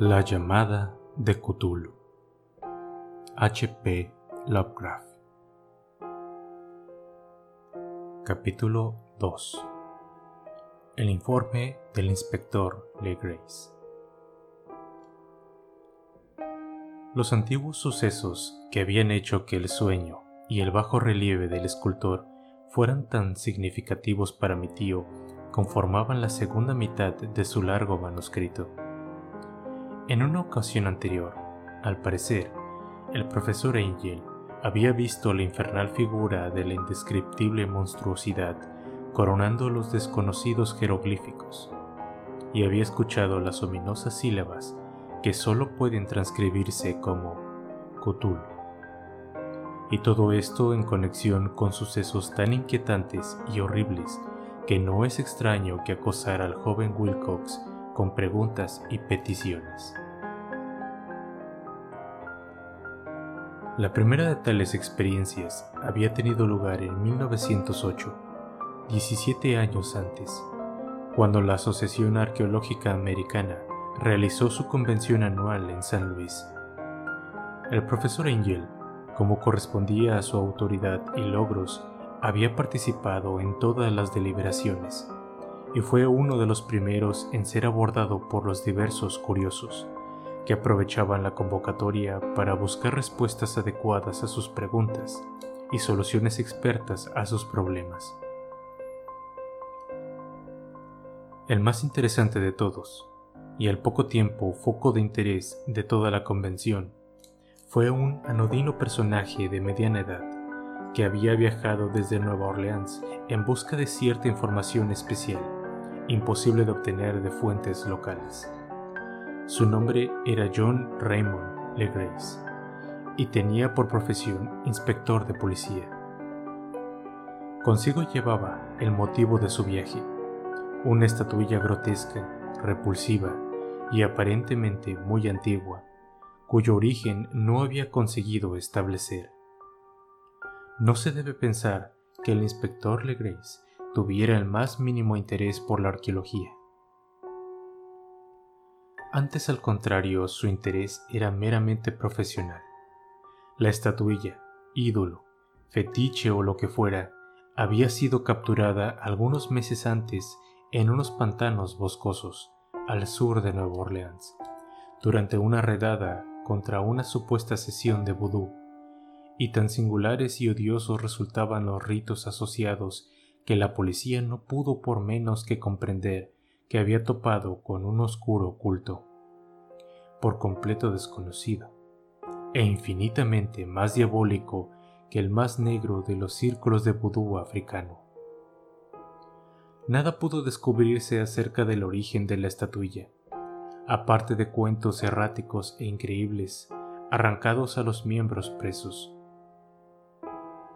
La llamada de Cthulhu. H.P. Lovecraft. Capítulo 2. El informe del inspector Legrace. Los antiguos sucesos que habían hecho que el sueño y el bajo relieve del escultor fueran tan significativos para mi tío conformaban la segunda mitad de su largo manuscrito en una ocasión anterior, al parecer, el profesor Angel había visto la infernal figura de la indescriptible monstruosidad coronando los desconocidos jeroglíficos, y había escuchado las ominosas sílabas que sólo pueden transcribirse como Cthulhu. Y todo esto en conexión con sucesos tan inquietantes y horribles que no es extraño que acosara al joven Wilcox con preguntas y peticiones. La primera de tales experiencias había tenido lugar en 1908, 17 años antes, cuando la Asociación Arqueológica Americana realizó su convención anual en San Luis. El profesor Angel, como correspondía a su autoridad y logros, había participado en todas las deliberaciones y fue uno de los primeros en ser abordado por los diversos curiosos, que aprovechaban la convocatoria para buscar respuestas adecuadas a sus preguntas y soluciones expertas a sus problemas. El más interesante de todos, y al poco tiempo foco de interés de toda la convención, fue un anodino personaje de mediana edad que había viajado desde Nueva Orleans en busca de cierta información especial imposible de obtener de fuentes locales. Su nombre era John Raymond Legrace y tenía por profesión inspector de policía. Consigo llevaba el motivo de su viaje, una estatuilla grotesca, repulsiva y aparentemente muy antigua, cuyo origen no había conseguido establecer. No se debe pensar que el inspector Legrace tuviera el más mínimo interés por la arqueología. Antes al contrario, su interés era meramente profesional. La estatuilla, ídolo, fetiche o lo que fuera, había sido capturada algunos meses antes en unos pantanos boscosos al sur de Nueva Orleans, durante una redada contra una supuesta sesión de vudú, y tan singulares y odiosos resultaban los ritos asociados que la policía no pudo por menos que comprender que había topado con un oscuro culto, por completo desconocido, e infinitamente más diabólico que el más negro de los círculos de vudú africano. Nada pudo descubrirse acerca del origen de la estatuilla, aparte de cuentos erráticos e increíbles arrancados a los miembros presos.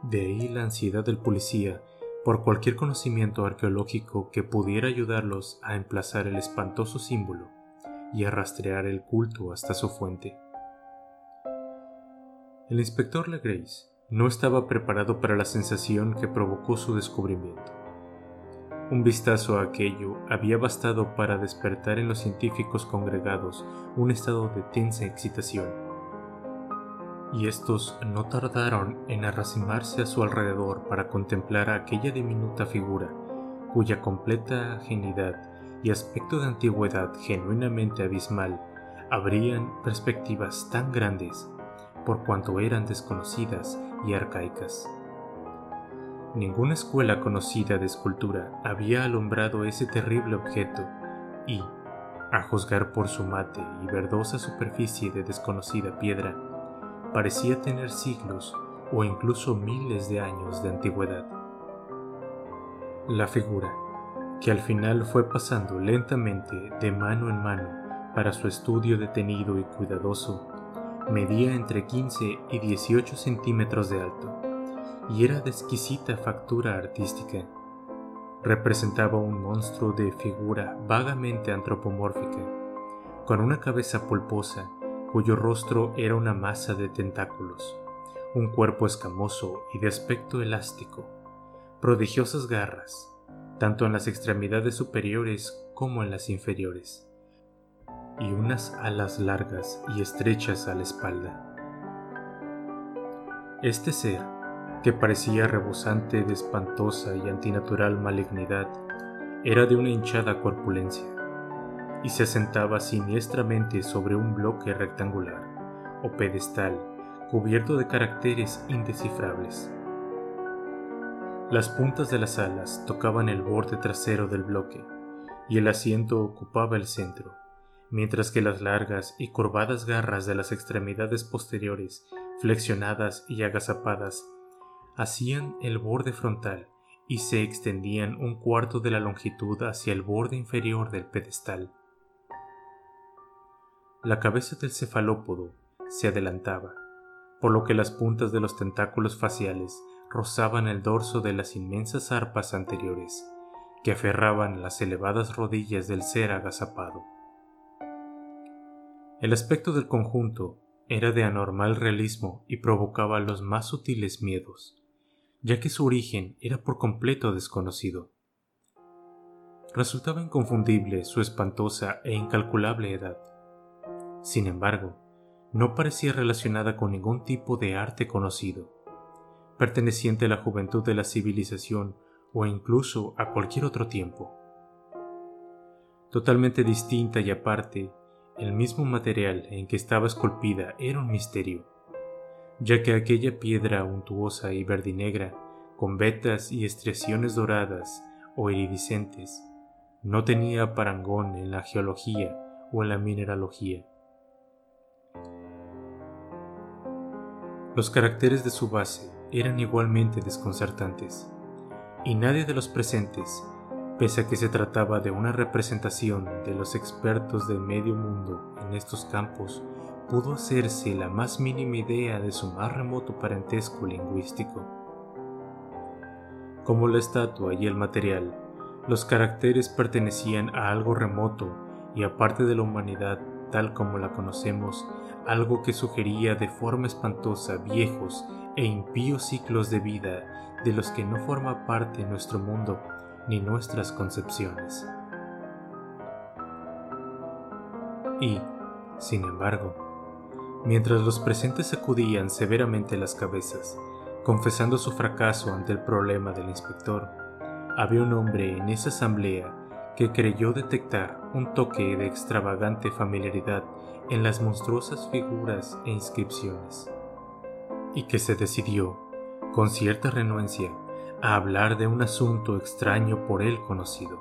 De ahí la ansiedad del policía por cualquier conocimiento arqueológico que pudiera ayudarlos a emplazar el espantoso símbolo y a rastrear el culto hasta su fuente. El inspector Legrace no estaba preparado para la sensación que provocó su descubrimiento. Un vistazo a aquello había bastado para despertar en los científicos congregados un estado de tensa excitación y estos no tardaron en arracimarse a su alrededor para contemplar aquella diminuta figura, cuya completa ajenidad y aspecto de antigüedad genuinamente abismal abrían perspectivas tan grandes por cuanto eran desconocidas y arcaicas. Ninguna escuela conocida de escultura había alumbrado ese terrible objeto y, a juzgar por su mate y verdosa superficie de desconocida piedra, parecía tener siglos o incluso miles de años de antigüedad. La figura, que al final fue pasando lentamente de mano en mano para su estudio detenido y cuidadoso, medía entre 15 y 18 centímetros de alto y era de exquisita factura artística. Representaba un monstruo de figura vagamente antropomórfica, con una cabeza pulposa cuyo rostro era una masa de tentáculos, un cuerpo escamoso y de aspecto elástico, prodigiosas garras, tanto en las extremidades superiores como en las inferiores, y unas alas largas y estrechas a la espalda. Este ser, que parecía rebosante de espantosa y antinatural malignidad, era de una hinchada corpulencia, y se asentaba siniestramente sobre un bloque rectangular o pedestal cubierto de caracteres indescifrables. Las puntas de las alas tocaban el borde trasero del bloque, y el asiento ocupaba el centro, mientras que las largas y curvadas garras de las extremidades posteriores, flexionadas y agazapadas, hacían el borde frontal y se extendían un cuarto de la longitud hacia el borde inferior del pedestal. La cabeza del cefalópodo se adelantaba, por lo que las puntas de los tentáculos faciales rozaban el dorso de las inmensas arpas anteriores, que aferraban las elevadas rodillas del ser agazapado. El aspecto del conjunto era de anormal realismo y provocaba los más sutiles miedos, ya que su origen era por completo desconocido. Resultaba inconfundible su espantosa e incalculable edad. Sin embargo, no parecía relacionada con ningún tipo de arte conocido, perteneciente a la juventud de la civilización o incluso a cualquier otro tiempo. Totalmente distinta y aparte, el mismo material en que estaba esculpida era un misterio, ya que aquella piedra untuosa y verdinegra, con vetas y estriaciones doradas o iridiscentes, no tenía parangón en la geología o en la mineralogía. Los caracteres de su base eran igualmente desconcertantes, y nadie de los presentes, pese a que se trataba de una representación de los expertos de medio mundo en estos campos, pudo hacerse la más mínima idea de su más remoto parentesco lingüístico. Como la estatua y el material, los caracteres pertenecían a algo remoto y aparte de la humanidad tal como la conocemos, algo que sugería de forma espantosa viejos e impíos ciclos de vida de los que no forma parte nuestro mundo ni nuestras concepciones. Y, sin embargo, mientras los presentes sacudían severamente las cabezas, confesando su fracaso ante el problema del inspector, había un hombre en esa asamblea que creyó detectar un toque de extravagante familiaridad en las monstruosas figuras e inscripciones, y que se decidió, con cierta renuencia, a hablar de un asunto extraño por él conocido.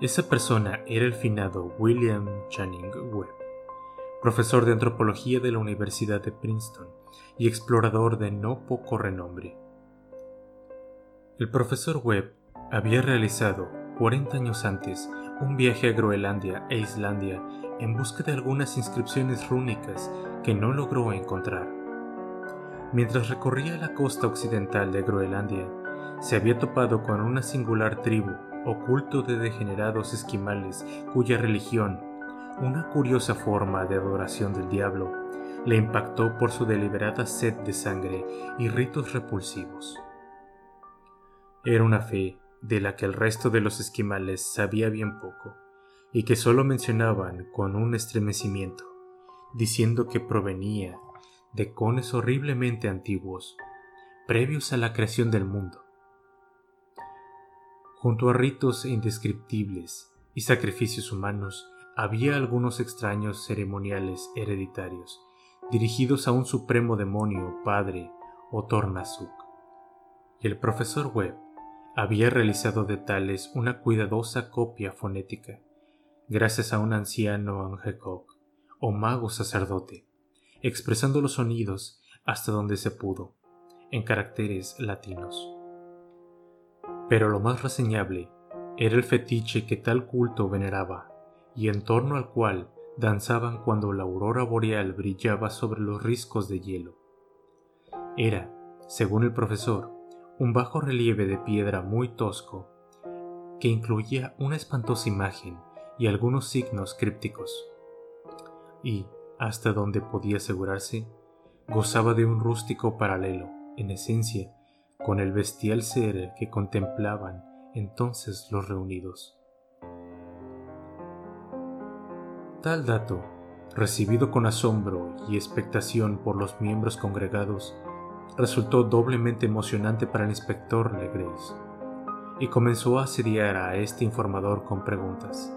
Esa persona era el finado William Channing Webb, profesor de antropología de la Universidad de Princeton y explorador de no poco renombre. El profesor Webb había realizado, 40 años antes, un viaje a Groenlandia e Islandia en busca de algunas inscripciones rúnicas que no logró encontrar. Mientras recorría la costa occidental de Groenlandia, se había topado con una singular tribu oculto de degenerados esquimales cuya religión, una curiosa forma de adoración del diablo, le impactó por su deliberada sed de sangre y ritos repulsivos. Era una fe de la que el resto de los esquimales sabía bien poco y que solo mencionaban con un estremecimiento, diciendo que provenía de cones horriblemente antiguos, previos a la creación del mundo. Junto a ritos indescriptibles y sacrificios humanos, había algunos extraños ceremoniales hereditarios, dirigidos a un supremo demonio, padre o Tornasuk. Y el profesor Webb había realizado de tales una cuidadosa copia fonética, gracias a un anciano Angekok o mago sacerdote, expresando los sonidos hasta donde se pudo, en caracteres latinos. Pero lo más reseñable era el fetiche que tal culto veneraba, y en torno al cual danzaban cuando la aurora boreal brillaba sobre los riscos de hielo. Era, según el profesor, un bajo relieve de piedra muy tosco, que incluía una espantosa imagen y algunos signos crípticos. Y, hasta donde podía asegurarse, gozaba de un rústico paralelo, en esencia, con el bestial ser que contemplaban entonces los reunidos. Tal dato, recibido con asombro y expectación por los miembros congregados, resultó doblemente emocionante para el inspector Legreis y comenzó a asediar a este informador con preguntas.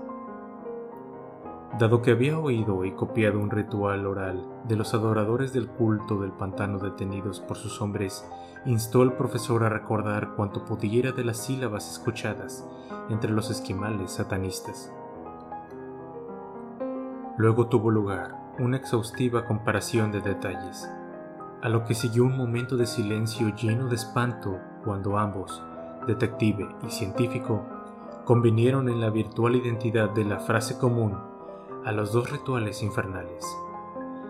Dado que había oído y copiado un ritual oral de los adoradores del culto del pantano detenidos por sus hombres, instó al profesor a recordar cuanto pudiera de las sílabas escuchadas entre los esquimales satanistas. Luego tuvo lugar una exhaustiva comparación de detalles, a lo que siguió un momento de silencio lleno de espanto cuando ambos, detective y científico, convinieron en la virtual identidad de la frase común a los dos rituales infernales,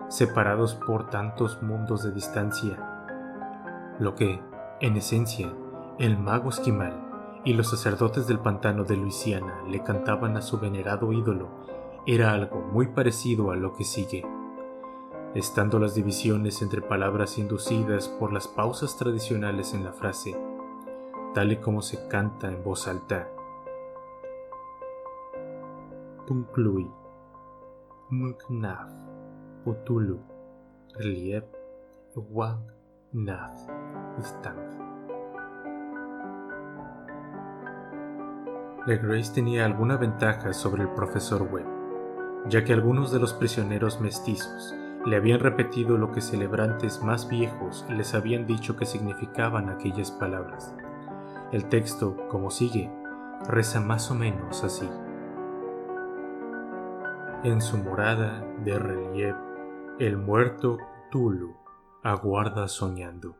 separados por tantos mundos de distancia, lo que, en esencia, el mago esquimal y los sacerdotes del pantano de Luisiana le cantaban a su venerado ídolo era algo muy parecido a lo que sigue. Estando las divisiones entre palabras inducidas por las pausas tradicionales en la frase, tal y como se canta en voz alta. Punclui, Muknaf, Putulu, Relief, Wang, Nath, Grace tenía alguna ventaja sobre el profesor Webb ya que algunos de los prisioneros mestizos le habían repetido lo que celebrantes más viejos les habían dicho que significaban aquellas palabras. El texto, como sigue, reza más o menos así. En su morada de relieve, el muerto Tulu aguarda soñando.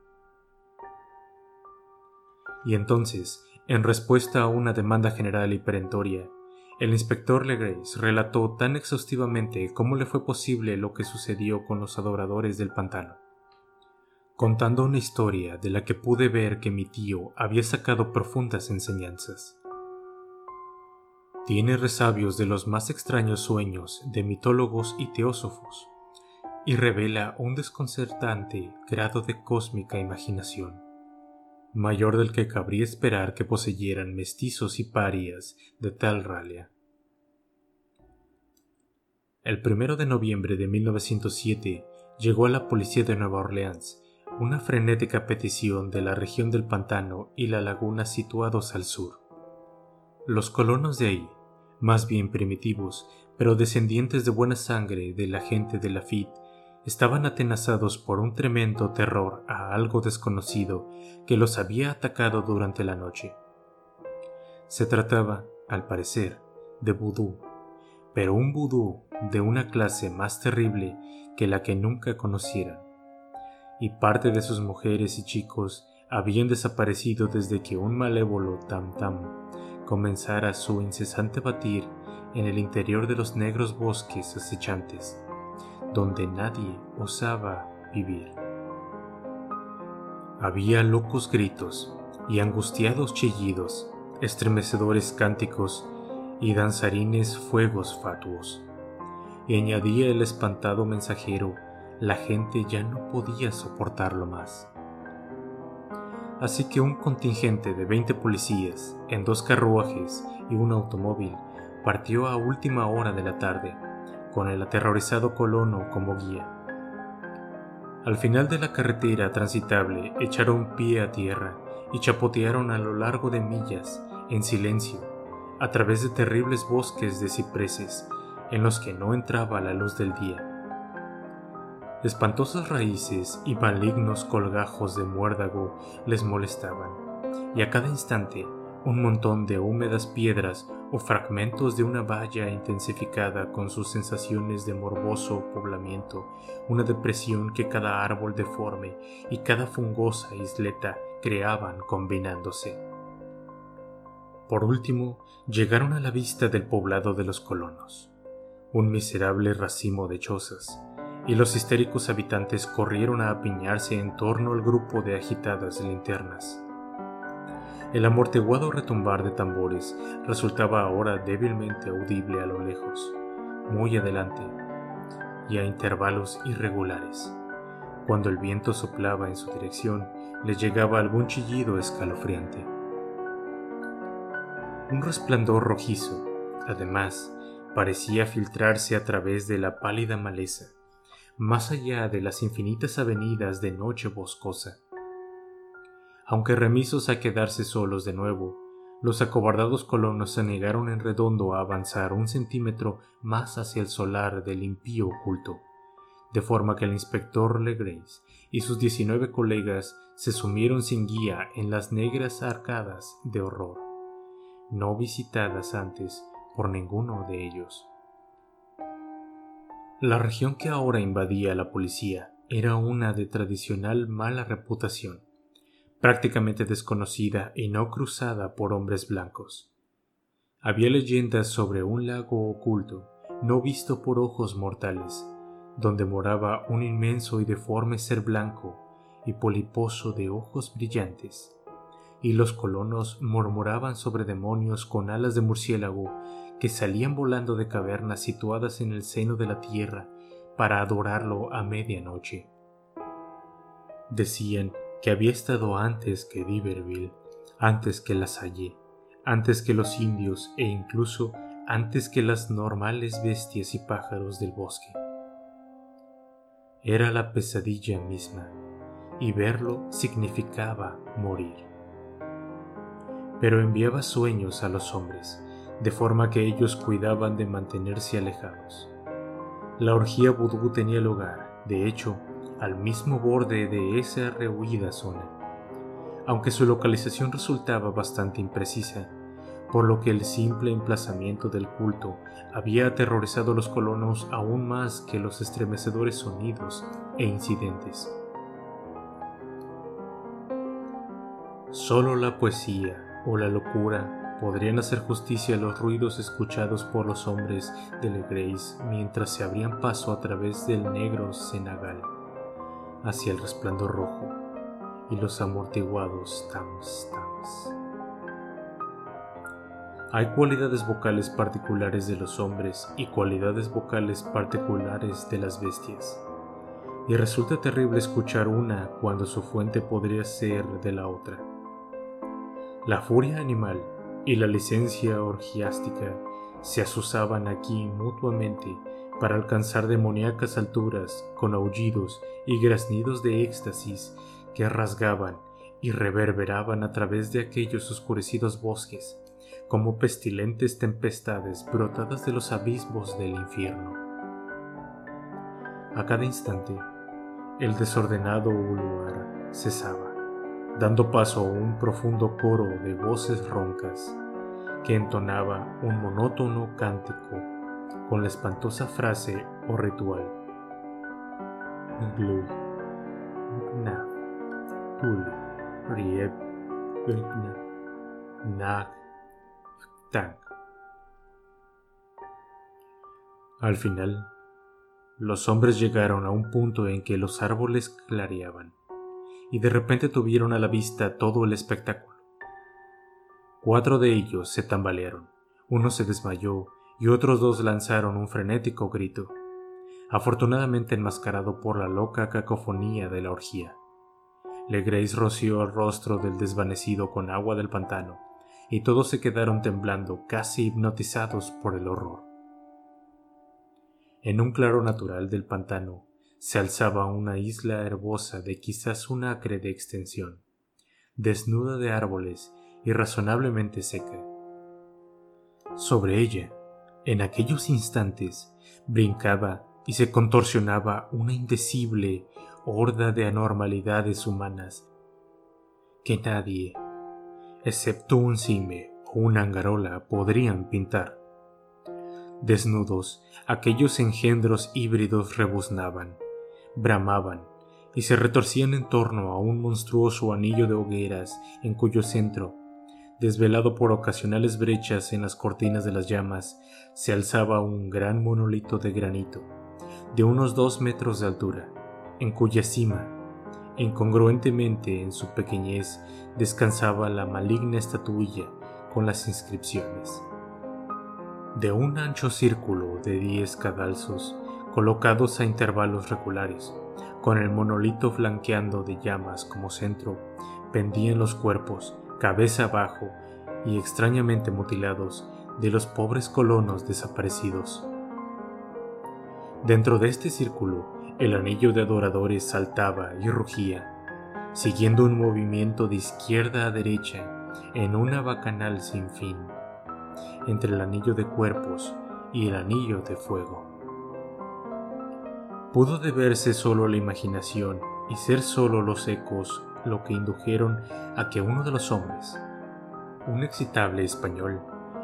Y entonces, en respuesta a una demanda general y perentoria, el inspector Legrace relató tan exhaustivamente cómo le fue posible lo que sucedió con los adoradores del pantano, contando una historia de la que pude ver que mi tío había sacado profundas enseñanzas. Tiene resabios de los más extraños sueños de mitólogos y teósofos, y revela un desconcertante grado de cósmica imaginación mayor del que cabría esperar que poseyeran mestizos y parias de tal ralia. El primero de noviembre de 1907 llegó a la policía de Nueva Orleans una frenética petición de la región del pantano y la laguna situados al sur. Los colonos de ahí, más bien primitivos, pero descendientes de buena sangre de la gente de Lafitte, estaban atenazados por un tremendo terror a algo desconocido que los había atacado durante la noche. Se trataba, al parecer, de vudú, pero un vudú de una clase más terrible que la que nunca conocieran, y parte de sus mujeres y chicos habían desaparecido desde que un malévolo tam-tam comenzara su incesante batir en el interior de los negros bosques acechantes donde nadie osaba vivir. Había locos gritos y angustiados chillidos, estremecedores cánticos y danzarines fuegos fatuos. Y añadía el espantado mensajero, la gente ya no podía soportarlo más. Así que un contingente de 20 policías en dos carruajes y un automóvil partió a última hora de la tarde con el aterrorizado colono como guía. Al final de la carretera transitable echaron pie a tierra y chapotearon a lo largo de millas, en silencio, a través de terribles bosques de cipreses en los que no entraba la luz del día. Espantosas raíces y malignos colgajos de muérdago les molestaban, y a cada instante un montón de húmedas piedras o fragmentos de una valla intensificada con sus sensaciones de morboso poblamiento, una depresión que cada árbol deforme y cada fungosa isleta creaban combinándose. Por último, llegaron a la vista del poblado de los colonos, un miserable racimo de chozas, y los histéricos habitantes corrieron a apiñarse en torno al grupo de agitadas linternas. El amortiguado retumbar de tambores resultaba ahora débilmente audible a lo lejos, muy adelante, y a intervalos irregulares. Cuando el viento soplaba en su dirección, les llegaba algún chillido escalofriante. Un resplandor rojizo, además, parecía filtrarse a través de la pálida maleza, más allá de las infinitas avenidas de noche boscosa. Aunque remisos a quedarse solos de nuevo, los acobardados colonos se negaron en redondo a avanzar un centímetro más hacia el solar del impío oculto, de forma que el inspector Legrace y sus diecinueve colegas se sumieron sin guía en las negras arcadas de horror, no visitadas antes por ninguno de ellos. La región que ahora invadía la policía era una de tradicional mala reputación, prácticamente desconocida y no cruzada por hombres blancos. Había leyendas sobre un lago oculto, no visto por ojos mortales, donde moraba un inmenso y deforme ser blanco y poliposo de ojos brillantes, y los colonos murmuraban sobre demonios con alas de murciélago que salían volando de cavernas situadas en el seno de la tierra para adorarlo a medianoche. Decían que había estado antes que Diverville, antes que la Salle, antes que los indios e incluso antes que las normales bestias y pájaros del bosque. Era la pesadilla misma, y verlo significaba morir. Pero enviaba sueños a los hombres, de forma que ellos cuidaban de mantenerse alejados. La orgía vudú tenía lugar, de hecho, al mismo borde de esa rehuida zona, aunque su localización resultaba bastante imprecisa, por lo que el simple emplazamiento del culto había aterrorizado a los colonos aún más que los estremecedores sonidos e incidentes. Solo la poesía o la locura podrían hacer justicia a los ruidos escuchados por los hombres de Legrace mientras se abrían paso a través del negro cenagal hacia el resplandor rojo y los amortiguados tams tams. Hay cualidades vocales particulares de los hombres y cualidades vocales particulares de las bestias. Y resulta terrible escuchar una cuando su fuente podría ser de la otra. La furia animal y la licencia orgiástica se asusaban aquí mutuamente para alcanzar demoníacas alturas con aullidos y graznidos de éxtasis que rasgaban y reverberaban a través de aquellos oscurecidos bosques como pestilentes tempestades brotadas de los abismos del infierno. A cada instante, el desordenado lugar cesaba, dando paso a un profundo coro de voces roncas que entonaba un monótono cántico con la espantosa frase o ritual. Al final, los hombres llegaron a un punto en que los árboles clareaban, y de repente tuvieron a la vista todo el espectáculo. Cuatro de ellos se tambalearon, uno se desmayó y otros dos lanzaron un frenético grito, afortunadamente enmascarado por la loca cacofonía de la orgía. Legrace roció el rostro del desvanecido con agua del pantano, y todos se quedaron temblando, casi hipnotizados por el horror. En un claro natural del pantano se alzaba una isla herbosa de quizás una acre de extensión, desnuda de árboles y razonablemente seca. Sobre ella, en aquellos instantes, brincaba y se contorsionaba una indecible horda de anormalidades humanas que nadie, excepto un cime o una angarola, podrían pintar. Desnudos, aquellos engendros híbridos rebuznaban, bramaban y se retorcían en torno a un monstruoso anillo de hogueras en cuyo centro, desvelado por ocasionales brechas en las cortinas de las llamas, se alzaba un gran monolito de granito, de unos dos metros de altura, en cuya cima, incongruentemente en su pequeñez, descansaba la maligna estatuilla con las inscripciones. De un ancho círculo de diez cadalzos colocados a intervalos regulares, con el monolito flanqueando de llamas como centro, pendían los cuerpos, cabeza abajo y extrañamente mutilados, de los pobres colonos desaparecidos. Dentro de este círculo, el anillo de adoradores saltaba y rugía, siguiendo un movimiento de izquierda a derecha en una bacanal sin fin, entre el anillo de cuerpos y el anillo de fuego. Pudo deberse solo la imaginación y ser solo los ecos lo que indujeron a que uno de los hombres, un excitable español,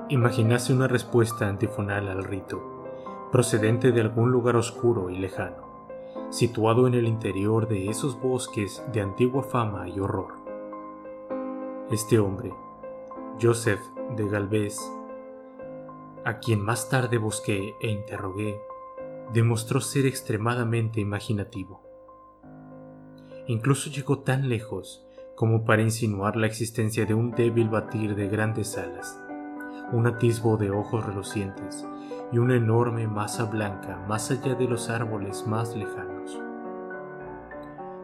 imaginase una respuesta antifonal al rito, procedente de algún lugar oscuro y lejano, situado en el interior de esos bosques de antigua fama y horror. Este hombre, Joseph de Galvez, a quien más tarde busqué e interrogué, demostró ser extremadamente imaginativo. Incluso llegó tan lejos como para insinuar la existencia de un débil batir de grandes alas, un atisbo de ojos relucientes y una enorme masa blanca más allá de los árboles más lejanos.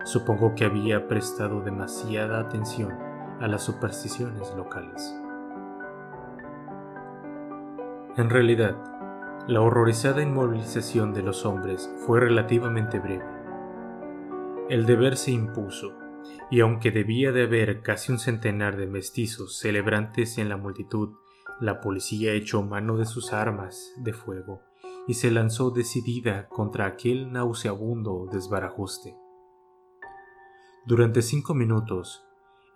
Supongo que había prestado demasiada atención a las supersticiones locales. En realidad, la horrorizada inmovilización de los hombres fue relativamente breve. El deber se impuso, y aunque debía de haber casi un centenar de mestizos celebrantes en la multitud, la policía echó mano de sus armas de fuego y se lanzó decidida contra aquel nauseabundo desbarajuste. Durante cinco minutos,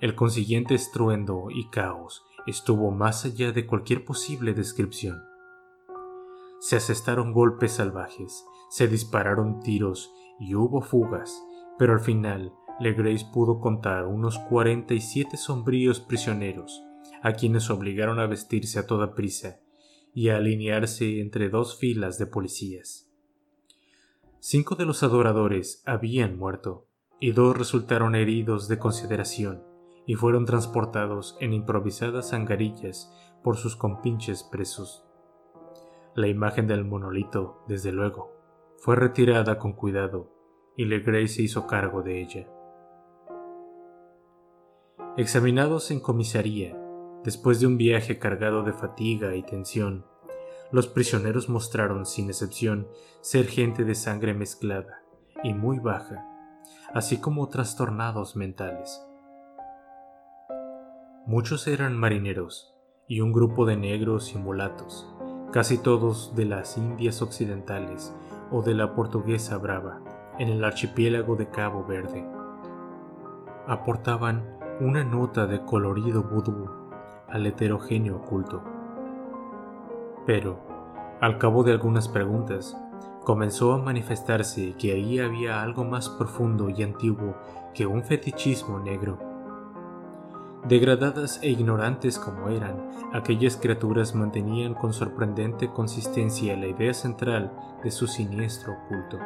el consiguiente estruendo y caos estuvo más allá de cualquier posible descripción. Se asestaron golpes salvajes, se dispararon tiros y hubo fugas, pero al final Legrace pudo contar unos 47 sombríos prisioneros, a quienes obligaron a vestirse a toda prisa y a alinearse entre dos filas de policías. Cinco de los adoradores habían muerto, y dos resultaron heridos de consideración, y fueron transportados en improvisadas angarillas por sus compinches presos. La imagen del monolito, desde luego, fue retirada con cuidado y Legrey se hizo cargo de ella. Examinados en comisaría, después de un viaje cargado de fatiga y tensión, los prisioneros mostraron, sin excepción, ser gente de sangre mezclada y muy baja, así como trastornados mentales. Muchos eran marineros y un grupo de negros y mulatos, casi todos de las Indias Occidentales o de la Portuguesa Brava, en el archipiélago de Cabo Verde. Aportaban una nota de colorido vudú al heterogéneo culto. Pero, al cabo de algunas preguntas, comenzó a manifestarse que ahí había algo más profundo y antiguo que un fetichismo negro Degradadas e ignorantes como eran, aquellas criaturas mantenían con sorprendente consistencia la idea central de su siniestro culto.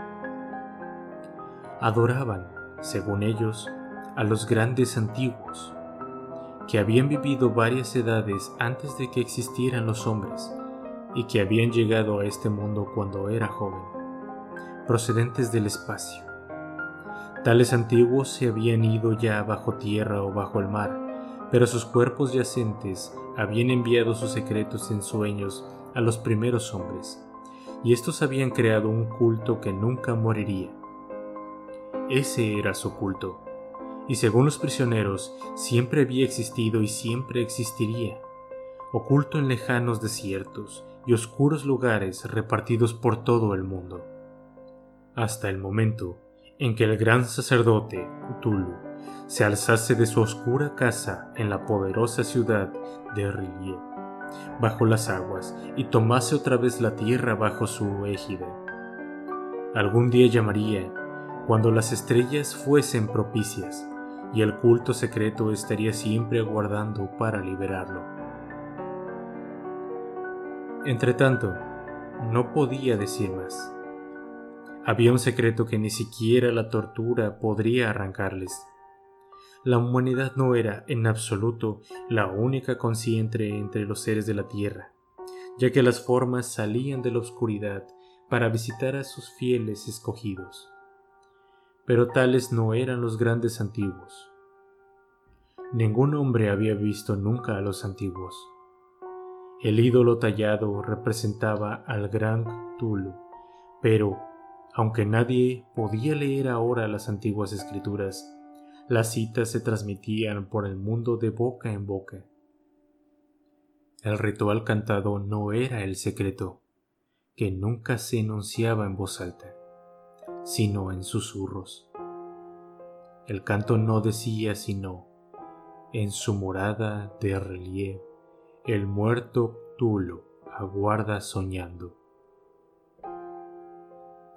Adoraban, según ellos, a los grandes antiguos, que habían vivido varias edades antes de que existieran los hombres y que habían llegado a este mundo cuando era joven, procedentes del espacio. Tales antiguos se habían ido ya bajo tierra o bajo el mar, pero sus cuerpos yacentes habían enviado sus secretos en sueños a los primeros hombres, y estos habían creado un culto que nunca moriría. Ese era su culto, y según los prisioneros, siempre había existido y siempre existiría, oculto en lejanos desiertos y oscuros lugares repartidos por todo el mundo, hasta el momento en que el gran sacerdote Tulu se alzase de su oscura casa en la poderosa ciudad de Rillier, bajo las aguas, y tomase otra vez la tierra bajo su égide. Algún día llamaría, cuando las estrellas fuesen propicias, y el culto secreto estaría siempre aguardando para liberarlo. Entretanto, no podía decir más. Había un secreto que ni siquiera la tortura podría arrancarles la humanidad no era, en absoluto, la única consciente entre los seres de la Tierra, ya que las formas salían de la oscuridad para visitar a sus fieles escogidos. Pero tales no eran los grandes antiguos. Ningún hombre había visto nunca a los antiguos. El ídolo tallado representaba al gran Tulu, pero, aunque nadie podía leer ahora las antiguas escrituras, las citas se transmitían por el mundo de boca en boca. El ritual cantado no era el secreto, que nunca se enunciaba en voz alta, sino en susurros. El canto no decía sino, en su morada de relieve, el muerto Tulo aguarda soñando.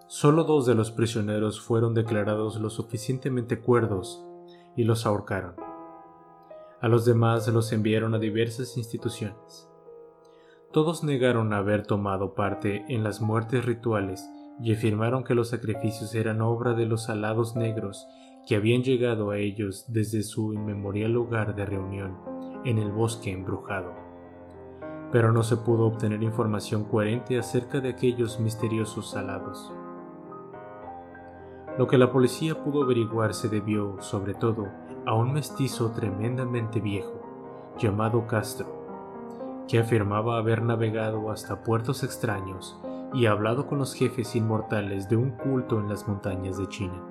Solo dos de los prisioneros fueron declarados lo suficientemente cuerdos y los ahorcaron. A los demás los enviaron a diversas instituciones. Todos negaron haber tomado parte en las muertes rituales y afirmaron que los sacrificios eran obra de los alados negros que habían llegado a ellos desde su inmemorial lugar de reunión en el bosque embrujado. Pero no se pudo obtener información coherente acerca de aquellos misteriosos alados. Lo que la policía pudo averiguar se debió, sobre todo, a un mestizo tremendamente viejo, llamado Castro, que afirmaba haber navegado hasta puertos extraños y hablado con los jefes inmortales de un culto en las montañas de China.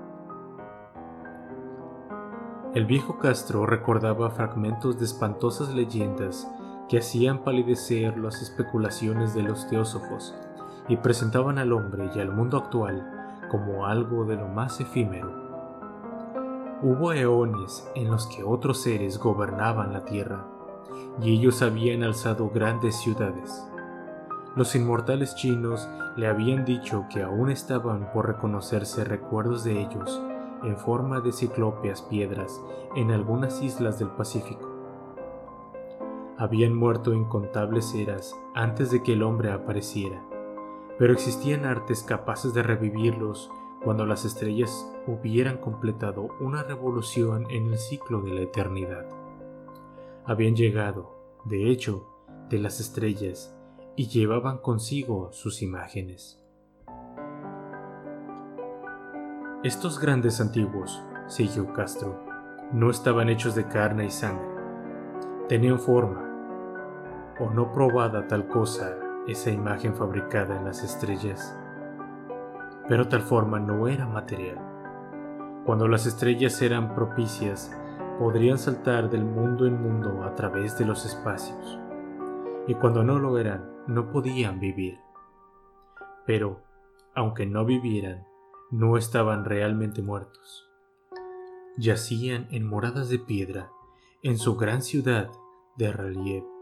El viejo Castro recordaba fragmentos de espantosas leyendas que hacían palidecer las especulaciones de los teósofos y presentaban al hombre y al mundo actual como algo de lo más efímero. Hubo eones en los que otros seres gobernaban la tierra, y ellos habían alzado grandes ciudades. Los inmortales chinos le habían dicho que aún estaban por reconocerse recuerdos de ellos en forma de ciclópeas piedras en algunas islas del Pacífico. Habían muerto incontables eras antes de que el hombre apareciera pero existían artes capaces de revivirlos cuando las estrellas hubieran completado una revolución en el ciclo de la eternidad. Habían llegado, de hecho, de las estrellas y llevaban consigo sus imágenes. Estos grandes antiguos, siguió Castro, no estaban hechos de carne y sangre. Tenían forma, o no probada tal cosa esa imagen fabricada en las estrellas. Pero tal forma no era material. Cuando las estrellas eran propicias, podrían saltar del mundo en mundo a través de los espacios. Y cuando no lo eran, no podían vivir. Pero, aunque no vivieran, no estaban realmente muertos. Yacían en moradas de piedra, en su gran ciudad de relieve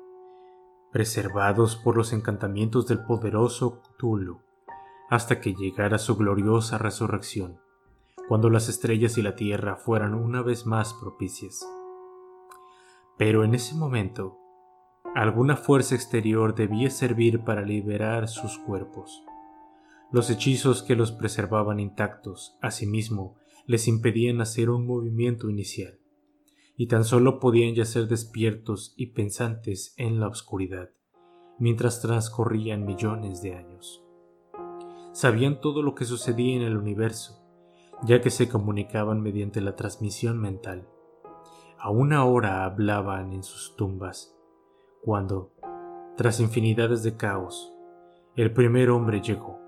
preservados por los encantamientos del poderoso Cthulhu, hasta que llegara su gloriosa resurrección, cuando las estrellas y la tierra fueran una vez más propicias. Pero en ese momento, alguna fuerza exterior debía servir para liberar sus cuerpos. Los hechizos que los preservaban intactos, asimismo, les impedían hacer un movimiento inicial y tan solo podían yacer despiertos y pensantes en la oscuridad, mientras transcurrían millones de años. Sabían todo lo que sucedía en el universo, ya que se comunicaban mediante la transmisión mental. A una hora hablaban en sus tumbas, cuando, tras infinidades de caos, el primer hombre llegó.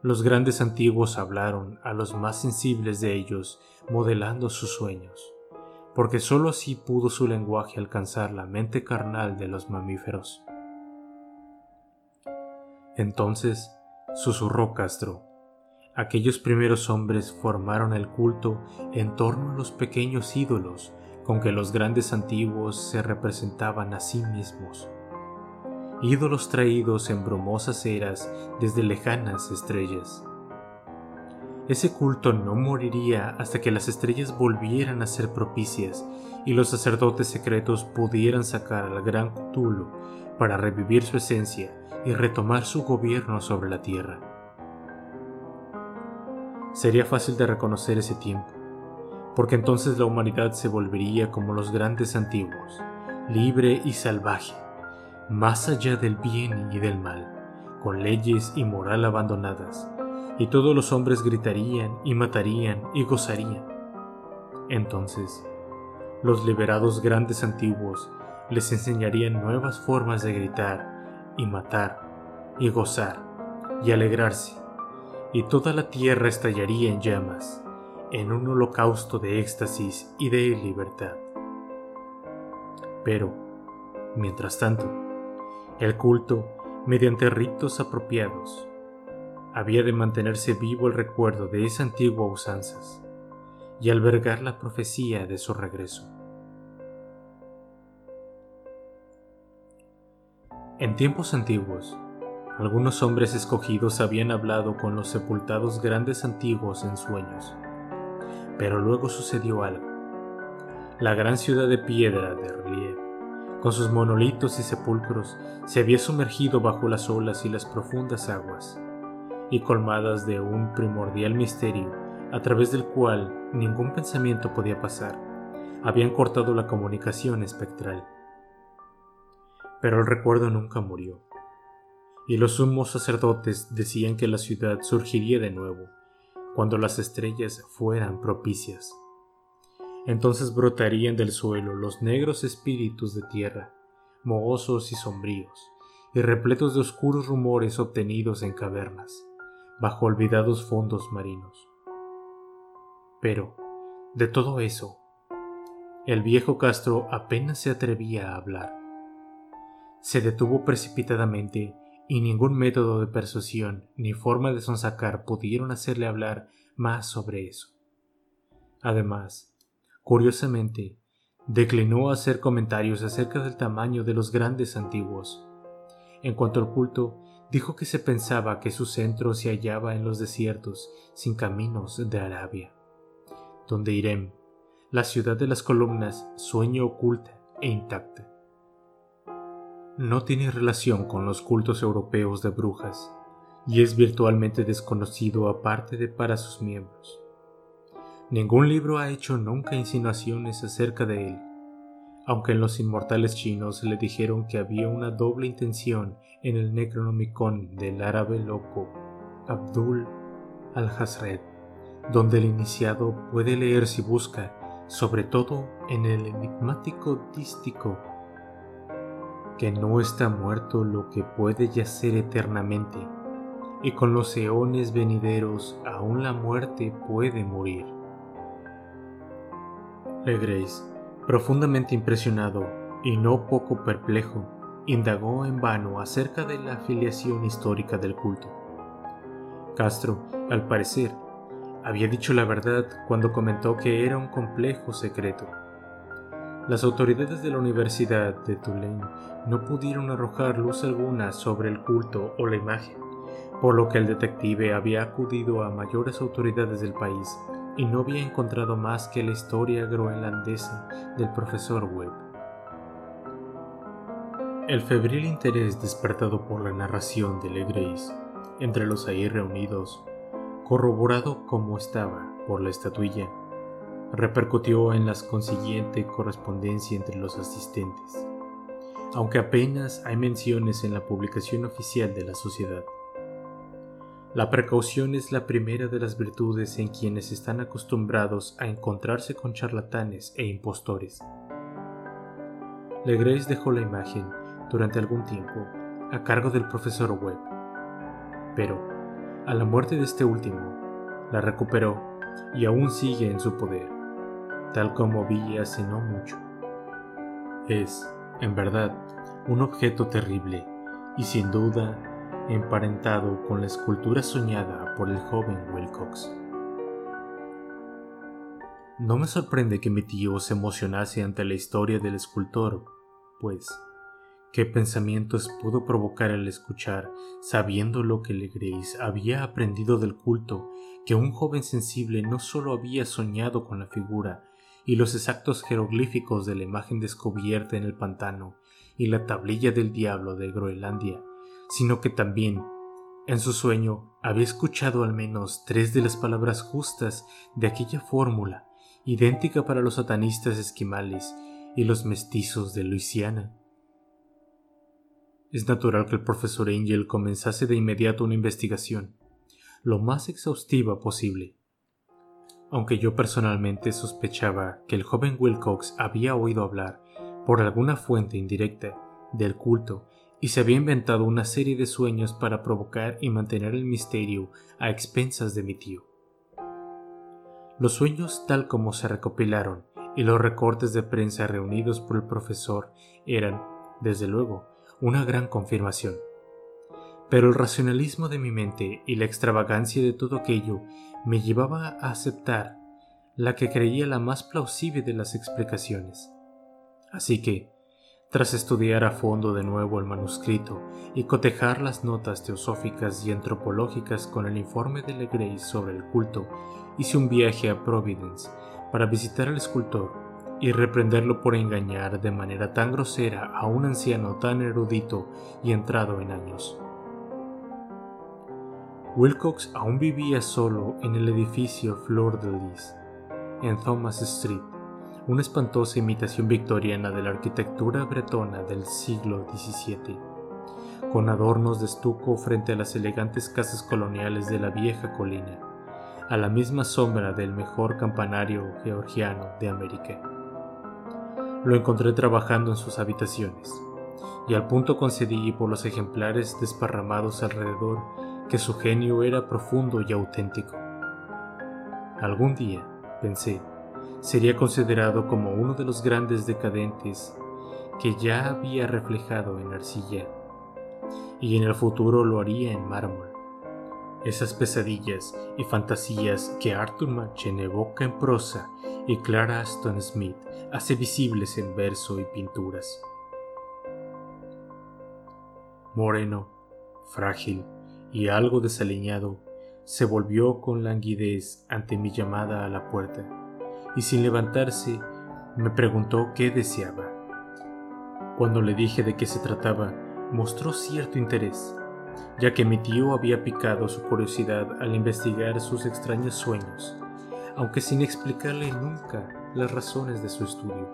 Los grandes antiguos hablaron a los más sensibles de ellos, modelando sus sueños porque sólo así pudo su lenguaje alcanzar la mente carnal de los mamíferos. Entonces, susurró Castro, aquellos primeros hombres formaron el culto en torno a los pequeños ídolos con que los grandes antiguos se representaban a sí mismos, ídolos traídos en brumosas eras desde lejanas estrellas ese culto no moriría hasta que las estrellas volvieran a ser propicias y los sacerdotes secretos pudieran sacar al gran Cthulhu para revivir su esencia y retomar su gobierno sobre la tierra. Sería fácil de reconocer ese tiempo, porque entonces la humanidad se volvería como los grandes antiguos, libre y salvaje, más allá del bien y del mal, con leyes y moral abandonadas, y todos los hombres gritarían y matarían y gozarían. Entonces, los liberados grandes antiguos les enseñarían nuevas formas de gritar y matar, y gozar, y alegrarse, y toda la tierra estallaría en llamas, en un holocausto de éxtasis y de libertad. Pero, mientras tanto, el culto, mediante ritos apropiados, había de mantenerse vivo el recuerdo de esa antigua usanzas y albergar la profecía de su regreso. En tiempos antiguos, algunos hombres escogidos habían hablado con los sepultados grandes antiguos en sueños, pero luego sucedió algo. La gran ciudad de piedra de relieve, con sus monolitos y sepulcros, se había sumergido bajo las olas y las profundas aguas, y colmadas de un primordial misterio a través del cual ningún pensamiento podía pasar, habían cortado la comunicación espectral. Pero el recuerdo nunca murió, y los sumos sacerdotes decían que la ciudad surgiría de nuevo, cuando las estrellas fueran propicias. Entonces brotarían del suelo los negros espíritus de tierra, mohosos y sombríos, y repletos de oscuros rumores obtenidos en cavernas bajo olvidados fondos marinos. Pero, de todo eso, el viejo Castro apenas se atrevía a hablar. Se detuvo precipitadamente y ningún método de persuasión ni forma de sonsacar pudieron hacerle hablar más sobre eso. Además, curiosamente, declinó hacer comentarios acerca del tamaño de los grandes antiguos. En cuanto al culto, dijo que se pensaba que su centro se hallaba en los desiertos sin caminos de Arabia, donde Irem, la ciudad de las columnas, sueño oculta e intacta. No tiene relación con los cultos europeos de brujas y es virtualmente desconocido aparte de para sus miembros. Ningún libro ha hecho nunca insinuaciones acerca de él aunque en los inmortales chinos le dijeron que había una doble intención en el Necronomicon del árabe loco Abdul al-Hazred, donde el iniciado puede leer si busca, sobre todo en el enigmático dístico, que no está muerto lo que puede yacer eternamente, y con los eones venideros aún la muerte puede morir. Legreis Profundamente impresionado y no poco perplejo, indagó en vano acerca de la afiliación histórica del culto. Castro, al parecer, había dicho la verdad cuando comentó que era un complejo secreto. Las autoridades de la Universidad de Tulane no pudieron arrojar luz alguna sobre el culto o la imagen, por lo que el detective había acudido a mayores autoridades del país y no había encontrado más que la historia groenlandesa del profesor Webb. El febril interés despertado por la narración de Legreis entre los ahí reunidos, corroborado como estaba por la estatuilla, repercutió en la consiguiente correspondencia entre los asistentes, aunque apenas hay menciones en la publicación oficial de la sociedad. La precaución es la primera de las virtudes en quienes están acostumbrados a encontrarse con charlatanes e impostores. Legres dejó la imagen durante algún tiempo a cargo del profesor Webb, pero a la muerte de este último la recuperó y aún sigue en su poder, tal como vi hace no mucho. Es, en verdad, un objeto terrible y sin duda emparentado con la escultura soñada por el joven Wilcox. No me sorprende que mi tío se emocionase ante la historia del escultor, pues, ¿qué pensamientos pudo provocar al escuchar, sabiendo lo que Legreis había aprendido del culto, que un joven sensible no solo había soñado con la figura y los exactos jeroglíficos de la imagen descubierta en el pantano y la tablilla del diablo de Groenlandia, sino que también, en su sueño, había escuchado al menos tres de las palabras justas de aquella fórmula, idéntica para los satanistas esquimales y los mestizos de Luisiana. Es natural que el profesor Angel comenzase de inmediato una investigación, lo más exhaustiva posible. Aunque yo personalmente sospechaba que el joven Wilcox había oído hablar, por alguna fuente indirecta, del culto y se había inventado una serie de sueños para provocar y mantener el misterio a expensas de mi tío. Los sueños tal como se recopilaron y los recortes de prensa reunidos por el profesor eran, desde luego, una gran confirmación. Pero el racionalismo de mi mente y la extravagancia de todo aquello me llevaba a aceptar la que creía la más plausible de las explicaciones. Así que, tras estudiar a fondo de nuevo el manuscrito y cotejar las notas teosóficas y antropológicas con el informe de Legrey sobre el culto, hice un viaje a Providence para visitar al escultor y reprenderlo por engañar de manera tan grosera a un anciano tan erudito y entrado en años. Wilcox aún vivía solo en el edificio Fleur de Lis, en Thomas Street, una espantosa imitación victoriana de la arquitectura bretona del siglo XVII, con adornos de estuco frente a las elegantes casas coloniales de la vieja colina, a la misma sombra del mejor campanario georgiano de América. Lo encontré trabajando en sus habitaciones, y al punto concedí por los ejemplares desparramados alrededor que su genio era profundo y auténtico. Algún día, pensé, sería considerado como uno de los grandes decadentes que ya había reflejado en arcilla, y en el futuro lo haría en mármol. Esas pesadillas y fantasías que Arthur Machen evoca en prosa y Clara Aston Smith hace visibles en verso y pinturas. Moreno, frágil y algo desaliñado, se volvió con languidez ante mi llamada a la puerta y sin levantarse me preguntó qué deseaba. Cuando le dije de qué se trataba, mostró cierto interés, ya que mi tío había picado su curiosidad al investigar sus extraños sueños, aunque sin explicarle nunca las razones de su estudio.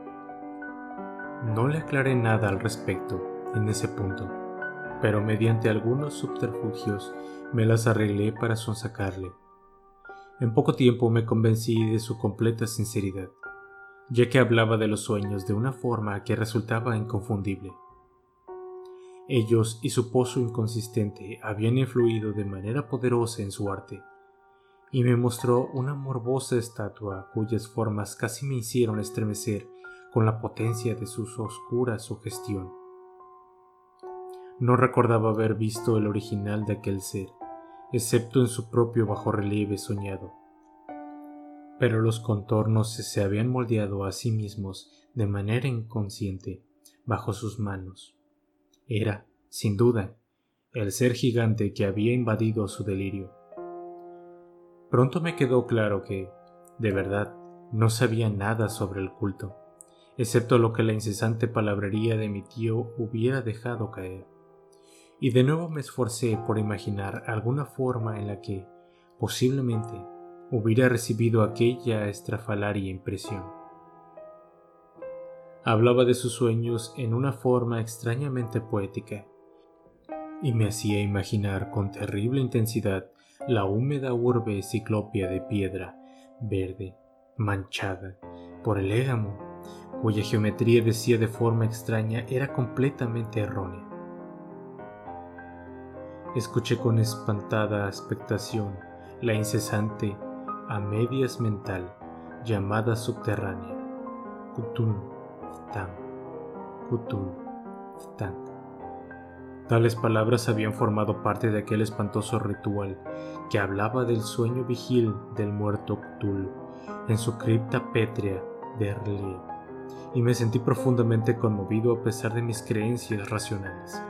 No le aclaré nada al respecto en ese punto, pero mediante algunos subterfugios me las arreglé para sonsacarle. En poco tiempo me convencí de su completa sinceridad, ya que hablaba de los sueños de una forma que resultaba inconfundible. Ellos y su pozo inconsistente habían influido de manera poderosa en su arte, y me mostró una morbosa estatua cuyas formas casi me hicieron estremecer con la potencia de su oscura sugestión. No recordaba haber visto el original de aquel ser, excepto en su propio bajorrelieve soñado. Pero los contornos se habían moldeado a sí mismos de manera inconsciente bajo sus manos. Era, sin duda, el ser gigante que había invadido su delirio. Pronto me quedó claro que, de verdad, no sabía nada sobre el culto, excepto lo que la incesante palabrería de mi tío hubiera dejado caer y de nuevo me esforcé por imaginar alguna forma en la que, posiblemente, hubiera recibido aquella estrafalaria impresión. Hablaba de sus sueños en una forma extrañamente poética, y me hacía imaginar con terrible intensidad la húmeda urbe ciclopia de piedra verde, manchada por el égamo, cuya geometría decía de forma extraña era completamente errónea. Escuché con espantada expectación la incesante, a medias mental, llamada subterránea. Cthulhu, Ftan, Cthulhu, Ftan. Tales palabras habían formado parte de aquel espantoso ritual que hablaba del sueño vigil del muerto Cthulhu en su cripta pétrea de Erlie, y me sentí profundamente conmovido a pesar de mis creencias racionales.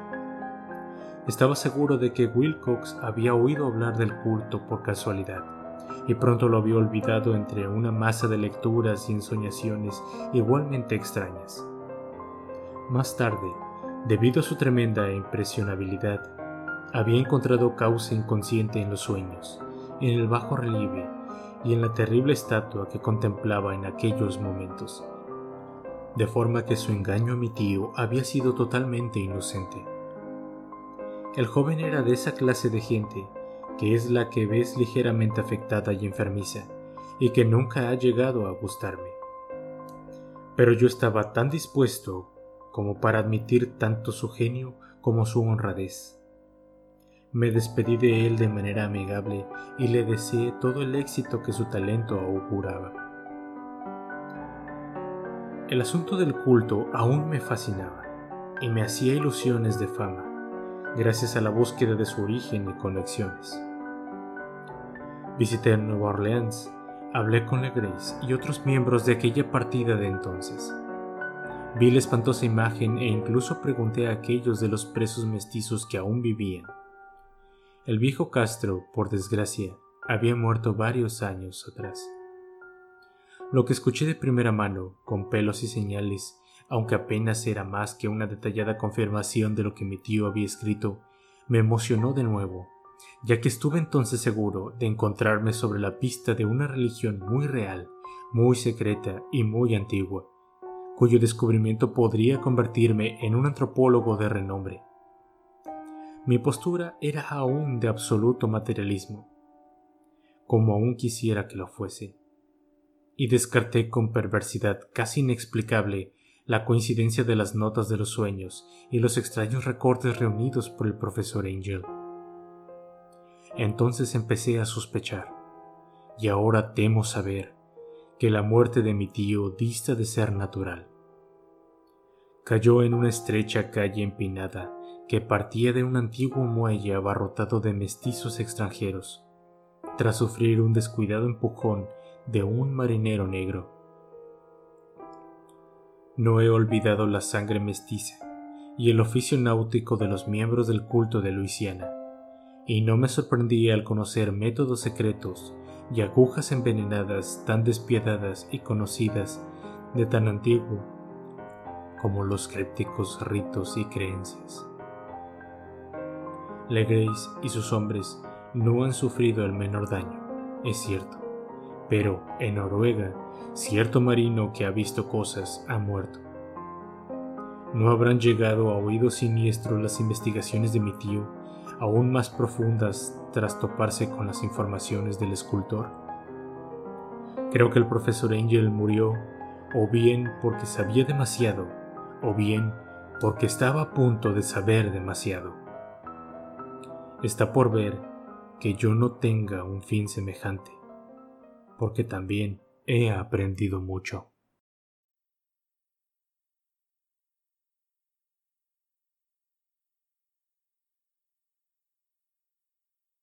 Estaba seguro de que Wilcox había oído hablar del culto por casualidad, y pronto lo había olvidado entre una masa de lecturas y ensoñaciones igualmente extrañas. Más tarde, debido a su tremenda impresionabilidad, había encontrado causa inconsciente en los sueños, en el bajo relieve y en la terrible estatua que contemplaba en aquellos momentos, de forma que su engaño a mi tío había sido totalmente inocente. El joven era de esa clase de gente que es la que ves ligeramente afectada y enfermiza, y que nunca ha llegado a gustarme. Pero yo estaba tan dispuesto como para admitir tanto su genio como su honradez. Me despedí de él de manera amigable y le deseé todo el éxito que su talento auguraba. El asunto del culto aún me fascinaba y me hacía ilusiones de fama, gracias a la búsqueda de su origen y conexiones. Visité Nueva Orleans, hablé con Legrace y otros miembros de aquella partida de entonces. Vi la espantosa imagen e incluso pregunté a aquellos de los presos mestizos que aún vivían. El viejo Castro, por desgracia, había muerto varios años atrás. Lo que escuché de primera mano, con pelos y señales, aunque apenas era más que una detallada confirmación de lo que mi tío había escrito, me emocionó de nuevo, ya que estuve entonces seguro de encontrarme sobre la pista de una religión muy real, muy secreta y muy antigua, cuyo descubrimiento podría convertirme en un antropólogo de renombre. Mi postura era aún de absoluto materialismo, como aún quisiera que lo fuese, y descarté con perversidad casi inexplicable la coincidencia de las notas de los sueños y los extraños recortes reunidos por el profesor Angel. Entonces empecé a sospechar, y ahora temo saber que la muerte de mi tío dista de ser natural. Cayó en una estrecha calle empinada que partía de un antiguo muelle abarrotado de mestizos extranjeros, tras sufrir un descuidado empujón de un marinero negro. No he olvidado la sangre mestiza y el oficio náutico de los miembros del culto de Luisiana, y no me sorprendí al conocer métodos secretos y agujas envenenadas tan despiadadas y conocidas de tan antiguo como los crípticos ritos y creencias. Legrace y sus hombres no han sufrido el menor daño, es cierto, pero en Noruega cierto marino que ha visto cosas ha muerto. ¿No habrán llegado a oídos siniestros las investigaciones de mi tío, aún más profundas tras toparse con las informaciones del escultor? Creo que el profesor Angel murió o bien porque sabía demasiado, o bien porque estaba a punto de saber demasiado. Está por ver que yo no tenga un fin semejante, porque también he aprendido mucho.